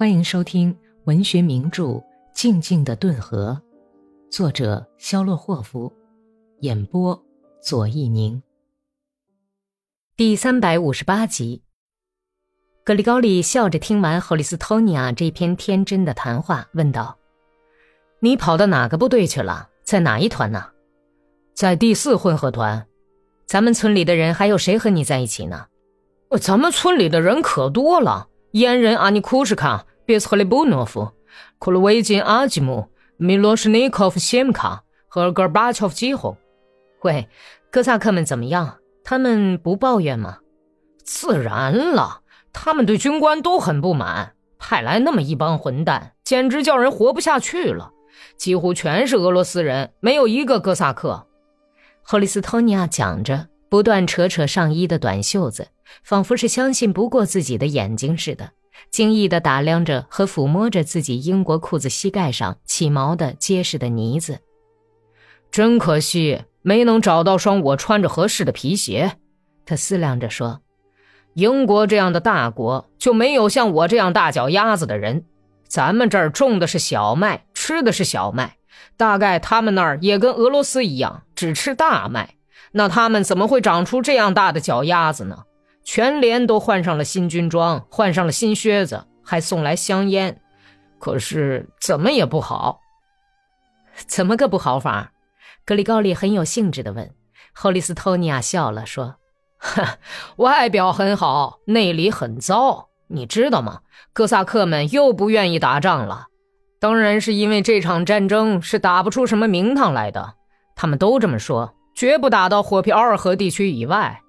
欢迎收听文学名著《静静的顿河》，作者肖洛霍夫，演播左一宁。第三百五十八集，格里高利笑着听完霍里斯托尼亚这篇天真的谈话，问道：“你跑到哪个部队去了？在哪一团呢？”“在第四混合团。”“咱们村里的人还有谁和你在一起呢？”“咱们村里的人可多了，阉人阿尼库什卡。”别斯赫里布诺夫、库鲁维金阿吉姆、米洛什尼科夫谢姆卡和戈尔巴乔夫几乎。喂，哥萨克们怎么样？他们不抱怨吗？自然了，他们对军官都很不满，派来那么一帮混蛋，简直叫人活不下去了。几乎全是俄罗斯人，没有一个哥萨克。霍利斯托尼亚讲着，不断扯扯上衣的短袖子，仿佛是相信不过自己的眼睛似的。惊异地打量着和抚摸着自己英国裤子膝盖上起毛的结实的呢子，真可惜没能找到双我穿着合适的皮鞋。他思量着说：“英国这样的大国就没有像我这样大脚丫子的人。咱们这儿种的是小麦，吃的是小麦，大概他们那儿也跟俄罗斯一样，只吃大麦。那他们怎么会长出这样大的脚丫子呢？”全连都换上了新军装，换上了新靴子，还送来香烟，可是怎么也不好。怎么个不好法？格里高利很有兴致地问。霍利斯托尼亚笑了，说：“哈外表很好，内里很糟，你知道吗？哥萨克们又不愿意打仗了，当然是因为这场战争是打不出什么名堂来的。他们都这么说，绝不打到火皮奥尔河地区以外。”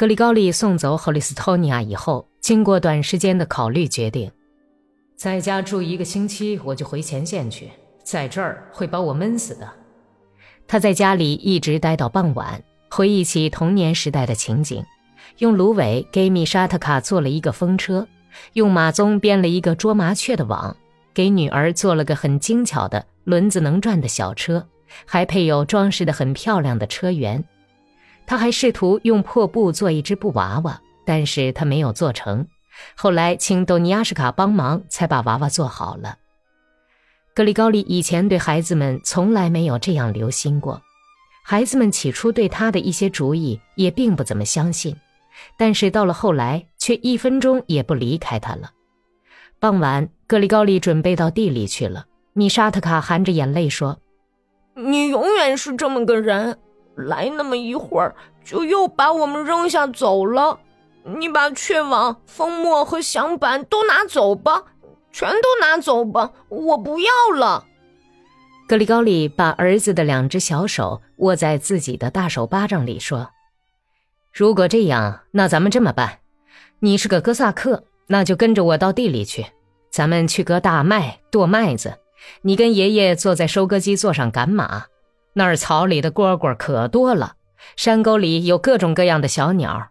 格里高利送走霍利斯托尼亚以后，经过短时间的考虑，决定在家住一个星期，我就回前线去。在这儿会把我闷死的。他在家里一直待到傍晚，回忆起童年时代的情景，用芦苇给米沙特卡做了一个风车，用马鬃编了一个捉麻雀的网，给女儿做了个很精巧的轮子能转的小车，还配有装饰的很漂亮的车辕。他还试图用破布做一只布娃娃，但是他没有做成。后来请多尼亚什卡帮忙，才把娃娃做好了。格里高利以前对孩子们从来没有这样留心过，孩子们起初对他的一些主意也并不怎么相信，但是到了后来，却一分钟也不离开他了。傍晚，格里高利准备到地里去了。米沙特卡含着眼泪说：“你永远是这么个人。”来那么一会儿，就又把我们扔下走了。你把雀网、蜂墨和响板都拿走吧，全都拿走吧，我不要了。格里高利把儿子的两只小手握在自己的大手巴掌里，说：“如果这样，那咱们这么办。你是个哥萨克，那就跟着我到地里去，咱们去割大麦、剁麦子。你跟爷爷坐在收割机座上赶马。”那儿草里的蝈蝈可多了，山沟里有各种各样的小鸟。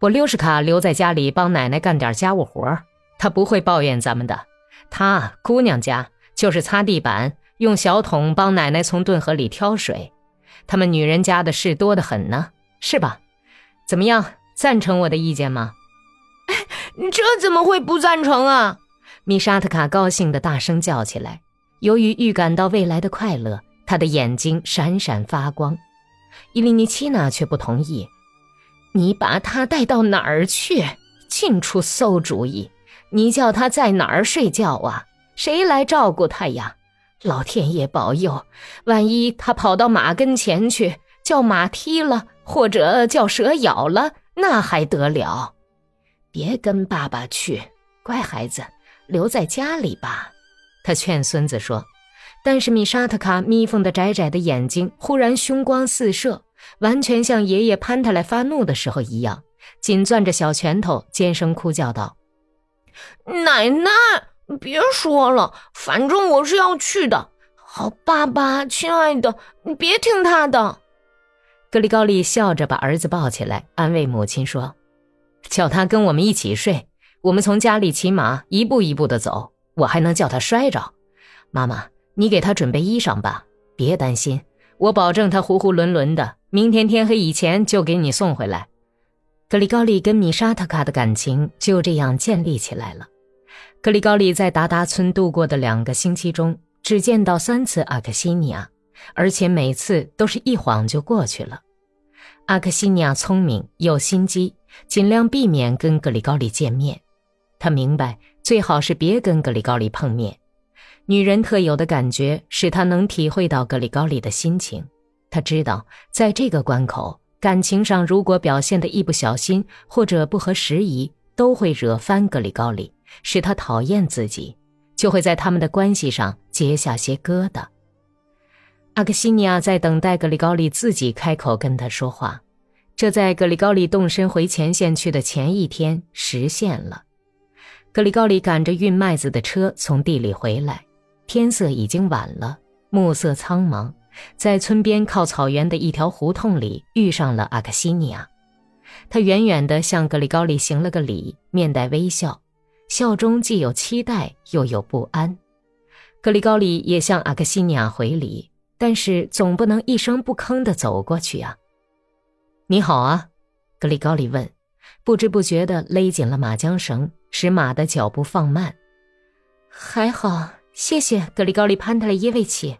我溜什卡留在家里帮奶奶干点家务活，她不会抱怨咱们的。她姑娘家就是擦地板，用小桶帮奶奶从顿河里挑水。他们女人家的事多得很呢，是吧？怎么样，赞成我的意见吗？这怎么会不赞成啊？米沙特卡高兴地大声叫起来，由于预感到未来的快乐。他的眼睛闪闪发光，伊利尼奇娜却不同意。你把他带到哪儿去？尽出馊主意！你叫他在哪儿睡觉啊？谁来照顾他呀？老天爷保佑！万一他跑到马跟前去，叫马踢了，或者叫蛇咬了，那还得了？别跟爸爸去，乖孩子，留在家里吧。他劝孙子说。但是米沙特卡眯缝的窄窄的眼睛忽然凶光四射，完全像爷爷攀他来发怒的时候一样，紧攥着小拳头，尖声哭叫道：“奶奶，别说了，反正我是要去的。好，爸爸，亲爱的，你别听他的。”格里高利笑着把儿子抱起来，安慰母亲说：“叫他跟我们一起睡，我们从家里骑马，一步一步的走，我还能叫他摔着。妈妈。”你给他准备衣裳吧，别担心，我保证他囫囵伦伦的，明天天黑以前就给你送回来。格里高利跟米沙特卡的感情就这样建立起来了。格里高利在达达村度过的两个星期中，只见到三次阿克西尼亚，而且每次都是一晃就过去了。阿克西尼亚聪明有心机，尽量避免跟格里高利见面。他明白最好是别跟格里高利碰面。女人特有的感觉使他能体会到格里高利的心情。他知道，在这个关口，感情上如果表现的一不小心或者不合时宜，都会惹翻格里高利，使他讨厌自己，就会在他们的关系上结下些疙瘩。阿克西尼亚在等待格里高利自己开口跟他说话，这在格里高利动身回前线去的前一天实现了。格里高利赶着运麦子的车从地里回来，天色已经晚了，暮色苍茫。在村边靠草原的一条胡同里遇上了阿克西尼亚，他远远地向格里高利行了个礼，面带微笑，笑中既有期待又有不安。格里高利也向阿克西尼亚回礼，但是总不能一声不吭地走过去啊。你好啊，格里高利问，不知不觉地勒紧了马缰绳，使马的脚步放慢。还好，谢谢格里高利潘特雷耶维奇。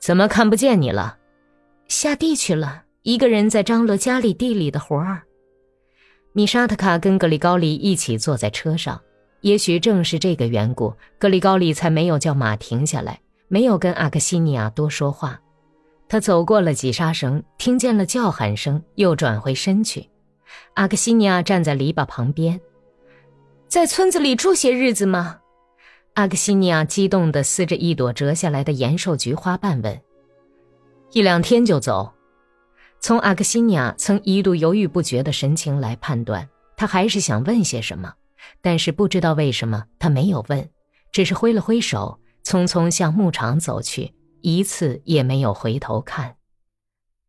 怎么看不见你了？下地去了，一个人在张罗家里地里的活儿。米沙特卡跟格里高利一起坐在车上，也许正是这个缘故，格里高利才没有叫马停下来，没有跟阿克西尼亚多说话。他走过了挤沙绳，听见了叫喊声，又转回身去。阿克西尼亚站在篱笆旁边，在村子里住些日子吗？阿克西尼亚激动地撕着一朵折下来的延寿菊花瓣，问：“一两天就走？”从阿克西尼亚曾一度犹豫不决的神情来判断，他还是想问些什么，但是不知道为什么他没有问，只是挥了挥手，匆匆向牧场走去，一次也没有回头看。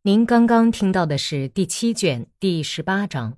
您刚刚听到的是第七卷第十八章。